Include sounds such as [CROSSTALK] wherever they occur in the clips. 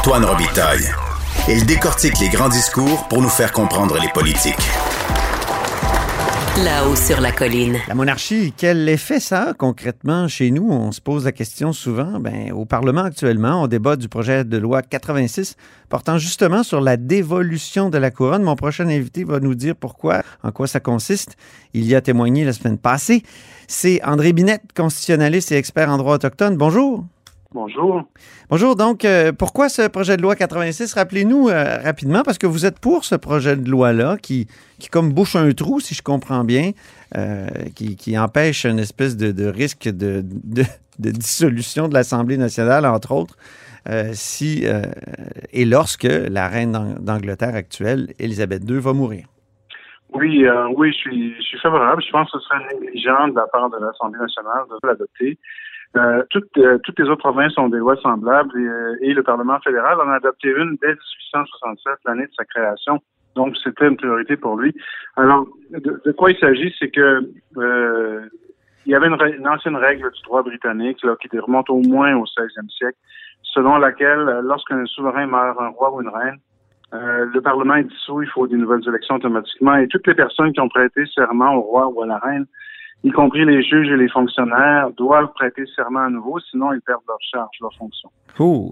Antoine Robitaille. Il décortique les grands discours pour nous faire comprendre les politiques. Là-haut sur la colline. La monarchie, quel effet ça a concrètement chez nous? On se pose la question souvent. Ben, au Parlement actuellement, on débat du projet de loi 86 portant justement sur la dévolution de la couronne. Mon prochain invité va nous dire pourquoi, en quoi ça consiste. Il y a témoigné la semaine passée. C'est André Binette, constitutionnaliste et expert en droit autochtone. Bonjour. Bonjour. Bonjour. Donc, euh, pourquoi ce projet de loi 86? Rappelez-nous euh, rapidement, parce que vous êtes pour ce projet de loi-là qui, qui comme bouche un trou, si je comprends bien, euh, qui, qui, empêche une espèce de, de risque de, de, de, dissolution de l'Assemblée nationale, entre autres, si et lorsque la reine d'Angleterre actuelle, Élisabeth II, va mourir. Oui, oui, je suis, je suis favorable. Je pense que ce serait négligent de la part de l'Assemblée nationale de l'adopter. Euh, toutes, euh, toutes les autres provinces ont des lois semblables et, euh, et, le Parlement fédéral en a adopté une dès 1867, l'année de sa création. Donc, c'était une priorité pour lui. Alors, de, quoi il s'agit, c'est que euh, il y avait une, ancienne règle du droit britannique là, qui remonte au moins au 16e siècle, selon laquelle, lorsqu'un souverain meurt, un roi ou une reine, le Parlement est dissous, il faut des nouvelles élections automatiquement, et toutes les personnes qui ont prêté serment au roi ou à la reine y compris les juges et les fonctionnaires, doivent prêter serment à nouveau, sinon ils perdent leur charge, leur fonction.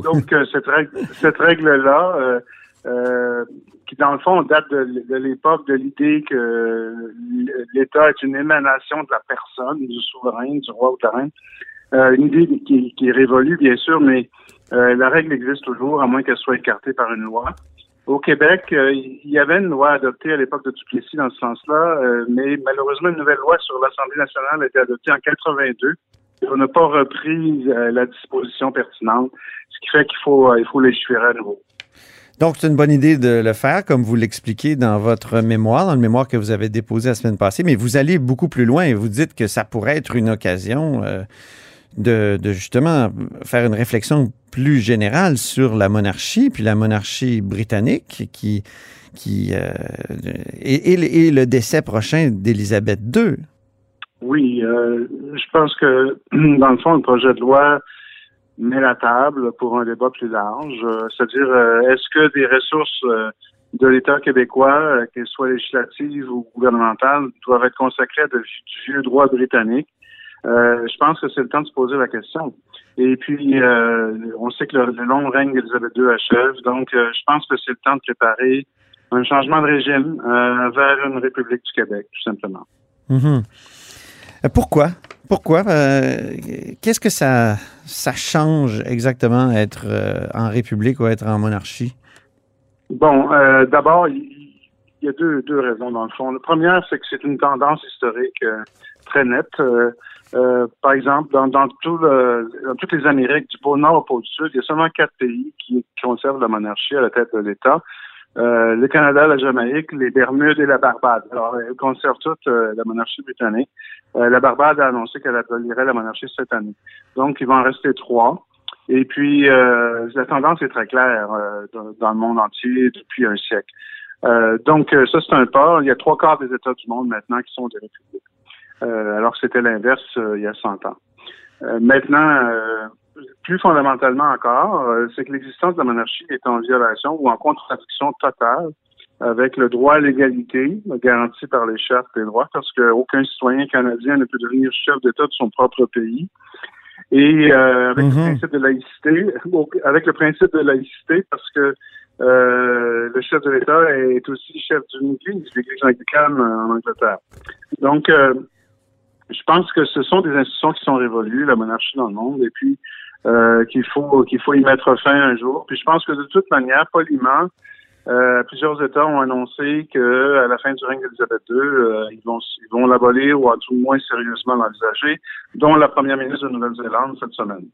Donc euh, cette règle, cette règle-là, euh, euh, qui dans le fond date de, l'époque de l'idée que l'État est une émanation de la personne, du souverain, du roi ou de la reine, une idée qui, qui, est révolue bien sûr, mais la règle existe toujours, à moins qu'elle soit écartée par une loi. Au Québec, euh, il y avait une loi adoptée à l'époque de Duplessis dans ce sens-là, euh, mais malheureusement, une nouvelle loi sur l'Assemblée nationale a été adoptée en 82. Et on n'a pas repris euh, la disposition pertinente, ce qui fait qu'il faut, il faut légiférer à nouveau. Donc, c'est une bonne idée de le faire, comme vous l'expliquez dans votre mémoire, dans le mémoire que vous avez déposé la semaine passée, mais vous allez beaucoup plus loin et vous dites que ça pourrait être une occasion de, justement faire une réflexion plus générale sur la monarchie, puis la monarchie britannique qui, qui euh, et, le décès prochain d'Élisabeth II. Oui, euh, je pense que [CLEARS THROAT] dans le fond, le projet de loi met la table pour un débat plus large, euh, c'est-à-dire est-ce que des ressources de l'État québécois, qu'elles soient législatives ou gouvernementales, doivent être consacrées à de, du vieux droit britannique? Euh, je pense que c'est le temps de se poser la question. Et puis, euh, on sait que le, long règne d'Élisabeth II achève, donc euh, je pense que c'est le temps de préparer un changement de régime vers une République du Québec, tout simplement. Mhm. Pourquoi? Pourquoi? Qu'est-ce que ça, ça change exactement être en République ou être en monarchie? Bon, d'abord, il y, a deux, deux raisons dans le fond. La première, c'est que c'est une tendance historique très nette. Euh, par exemple, dans, dans, tout le, dans toutes les Amériques, du pôle nord au pôle sud, il y a seulement quatre pays qui, conservent la monarchie à la tête de l'État. Euh, le Canada, la Jamaïque, les Bermudes et la Barbade. Alors, elles conservent toutes euh, la monarchie britannique. Euh, la Barbade a annoncé qu'elle abolirait la monarchie cette année. Donc, il va en rester trois. Et puis, la tendance est très claire dans, dans, le monde entier depuis un siècle. Donc, ça, c'est un pas. Il y a trois quarts des États du monde maintenant qui sont des républiques. Euh, alors que c'était l'inverse euh, il y a 100 ans. Euh, maintenant, plus fondamentalement encore, c'est que l'existence de la monarchie est en violation ou en contradiction totale avec le droit à l'égalité garanti par les chartes des droits, parce qu'aucun citoyen canadien ne peut devenir chef d'État de son propre pays. Et avec le mhm. principe de laïcité, [LAUGHS] avec le principe de laïcité, parce que euh, le chef de l'État est aussi chef d'une église, l'église anglicane en Angleterre. Donc, euh, je pense que ce sont des institutions qui sont révolues, la monarchie dans le monde, et puis euh, qu'il faut qu'il faut y mettre fin un jour. Puis je pense que de toute manière, poliment, euh, plusieurs États ont annoncé que à la fin du règne d'Élisabeth II, euh, ils vont ils vont l'abolir ou à tout le moins sérieusement l'envisager, dont la première ministre de Nouvelle-Zélande cette semaine.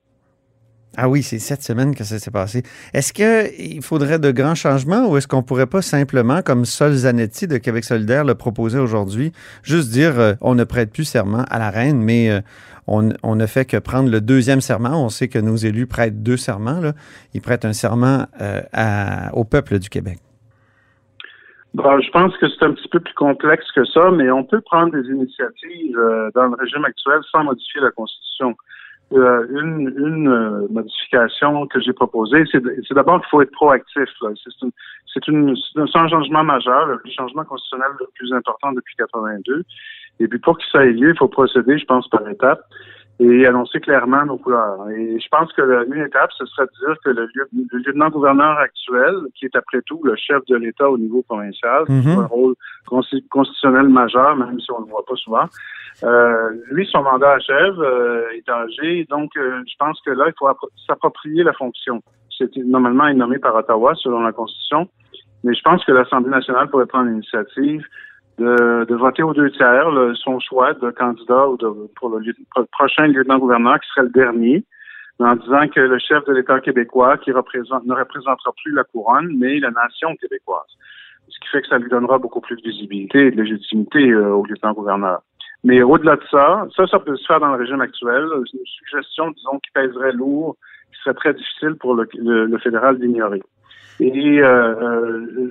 Ah oui, c'est cette semaine que ça s'est passé. Est-ce qu'il faudrait de grands changements ou est-ce qu'on pourrait pas simplement, comme Sol Zanetti de Québec solidaire le proposait aujourd'hui, juste dire euh, on ne prête plus serment à la reine, mais euh, on, ne fait que prendre le deuxième serment? On sait que nos élus prêtent deux serments. Là. Ils prêtent un serment euh, au peuple du Québec. Bon, je pense que c'est un petit peu plus complexe que ça, mais on peut prendre des initiatives dans le régime actuel sans modifier la Constitution. Euh, une, une euh, modification que j'ai proposée, c'est d'abord qu'il faut être proactif. C'est un changement majeur, le changement constitutionnel le plus important depuis 82. Et puis pour que ça ait lieu, il faut procéder, je pense, par étapes et annoncer clairement nos couleurs. Et je pense que une étape, ce serait de dire que le, lieutenant-gouverneur actuel, qui est après tout le chef de l'État au niveau provincial, qui a un rôle constitutionnel majeur, même si on ne le voit pas souvent, euh, lui, son mandat achève, euh, est âgé, donc euh, je pense que là, il faut s'approprier la fonction. C'est normalement nommé par Ottawa selon la Constitution, mais je pense que l'Assemblée nationale pourrait prendre l'initiative de, de, voter aux deux tiers son choix de candidat ou de, pour, le, prochain lieutenant-gouverneur qui serait le dernier, en disant que le chef de l'État québécois qui représente, ne représentera plus la couronne, mais la nation québécoise. Ce qui fait que ça lui donnera beaucoup plus de visibilité et de légitimité euh, au lieutenant-gouverneur. Mais au-delà de ça, ça, ça peut se faire dans le régime actuel. Une suggestion, disons, qui pèserait lourd, qui serait très difficile pour le, le fédéral d'ignorer. Et euh, euh,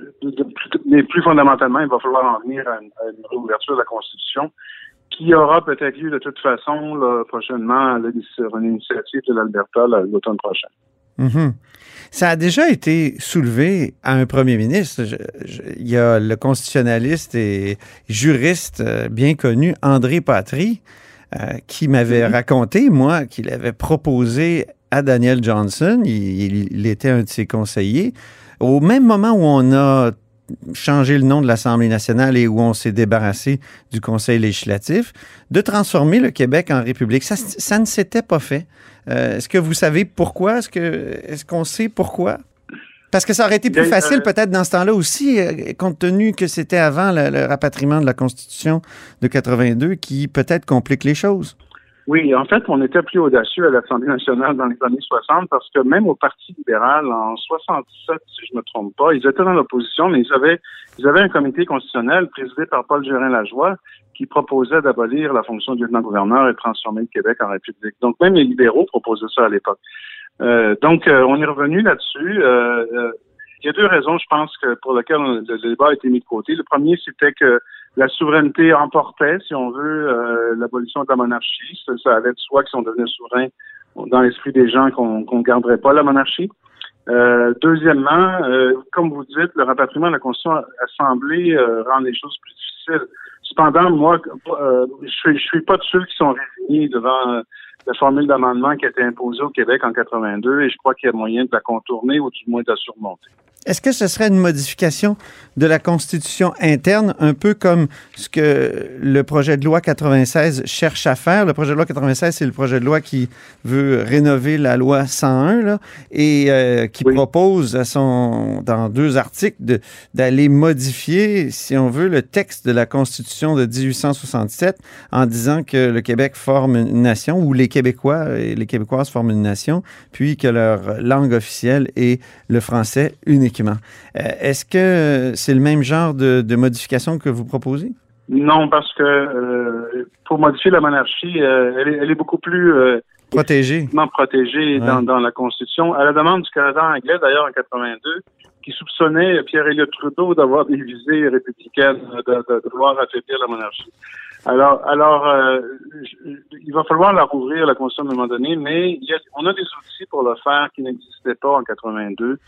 mais plus fondamentalement, il va falloir en venir à une, réouverture de la Constitution qui aura peut-être lieu de toute façon là, prochainement à une initiative de l'Alberta l'automne prochain. Mm-hmm. Ça a déjà été soulevé à un premier ministre. il y a le constitutionnaliste et juriste euh, bien connu André Patry qui m'avait mm-hmm. raconté, moi, qu'il avait proposé à Daniel Johnson, il, était un de ses conseillers, au même moment où on a changé le nom de l'Assemblée nationale et où on s'est débarrassé du Conseil législatif, de transformer le Québec en République. Ça, ça ne s'était pas fait. Euh, est-ce que vous savez pourquoi? Est-ce est qu'on sait pourquoi? Parce que ça aurait été plus facile euh, peut-être dans ce temps-là aussi, euh, compte tenu que c'était avant le, rapatriement de la Constitution de 82 qui peut-être complique les choses. Oui, en fait, on était plus audacieux à l'Assemblée nationale dans les années 60 parce que même au Parti libéral, en 67, si je me trompe pas, ils étaient dans l'opposition, mais ils avaient, ils avaient un comité constitutionnel présidé par Paul Gérin-Lajoie qui proposait d'abolir la fonction de lieutenant-gouverneur et de transformer le Québec en République. Donc, même les libéraux proposaient ça à l'époque. Euh, donc, euh, on est revenu là-dessus. Euh, il y a deux raisons, je pense, que pour lesquelles le débat a été mis de côté. Le premier, c'était que la souveraineté emportait, si on veut, euh, l'abolition de la monarchie. Ça, allait de soi que si on devenait souverain, dans l'esprit des gens, qu'on ne garderait pas la monarchie. Euh, deuxièmement, euh, comme vous dites, le rapatriement de la Constitution a semblé rendre les choses plus difficiles. Cependant, moi, je suis, je suis pas de ceux qui sont résignés devant la formule d'amendement qui a été imposée au Québec en 82 et je crois qu'il y a moyen de la contourner ou du moins de la surmonter. Est-ce que ce serait une modification de la Constitution interne, un peu comme ce que le projet de loi 96 cherche à faire? Le projet de loi 96, c'est le projet de loi qui veut rénover la loi 101 là, et euh, qui propose à son, dans deux articles d'aller modifier, si on veut, le texte de la Constitution de 1867 en disant que le Québec forme une nation ou les Québécois et les Québécoises forment une nation, puis que leur langue officielle est le français unique. Euh, est-ce que c'est le même genre de, modification que vous proposez? Non, parce que euh, pour modifier la monarchie, euh, elle, est, beaucoup plus protégée, protégée dans, la Constitution. À la demande du Canada anglais, d'ailleurs, en 82, qui soupçonnait Pierre-Éliott Trudeau d'avoir des visées républicaines, de, vouloir affaiblir la monarchie. Alors, alors, il va falloir la rouvrir, la Constitution, à un moment donné, mais on a des outils pour le faire qui n'existaient pas en 82.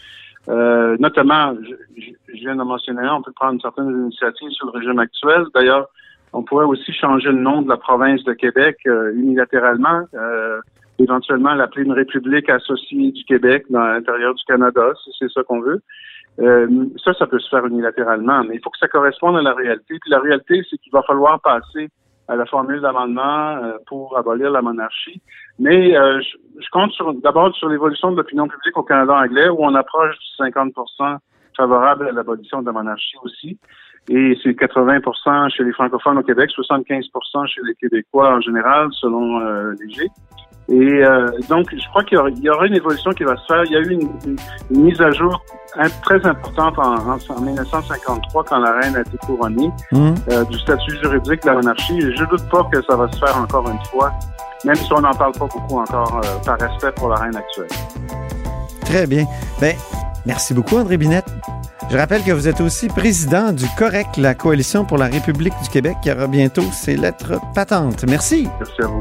Euh, notamment, je, viens de mentionner, on peut prendre certaines initiatives sur le régime actuel. D'ailleurs, on pourrait aussi changer le nom de la province de Québec euh, unilatéralement, euh, éventuellement l'appeler une république associée du Québec dans l'intérieur du Canada, si c'est ça qu'on veut. Ça, ça peut se faire unilatéralement, mais il faut que ça corresponde à la réalité. Puis la réalité, c'est qu'il va falloir passer à la formule d'amendement euh, pour abolir la monarchie. Mais euh, je, compte d'abord sur l'évolution de l'opinion publique au Canada anglais, où on approche du 50% favorable à l'abolition de la monarchie aussi. Et c'est 80 chez les francophones au Québec, 75 chez les Québécois en général, selon euh, Léger. Et euh, donc, je crois qu'il y, aura une évolution qui va se faire. Il y a eu une, mise à jour très importante en, en, 1953 quand la reine a été couronnée mmh. euh, du statut juridique de la monarchie. Et je doute pas que ça va se faire encore une fois, même si on n'en parle pas beaucoup encore euh, par respect pour la reine actuelle. Très bien. Ben, merci beaucoup, André Binette. Je rappelle que vous êtes aussi président du COREC, la Coalition pour la République du Québec, qui aura bientôt ses lettres patentes. Merci. Merci à vous.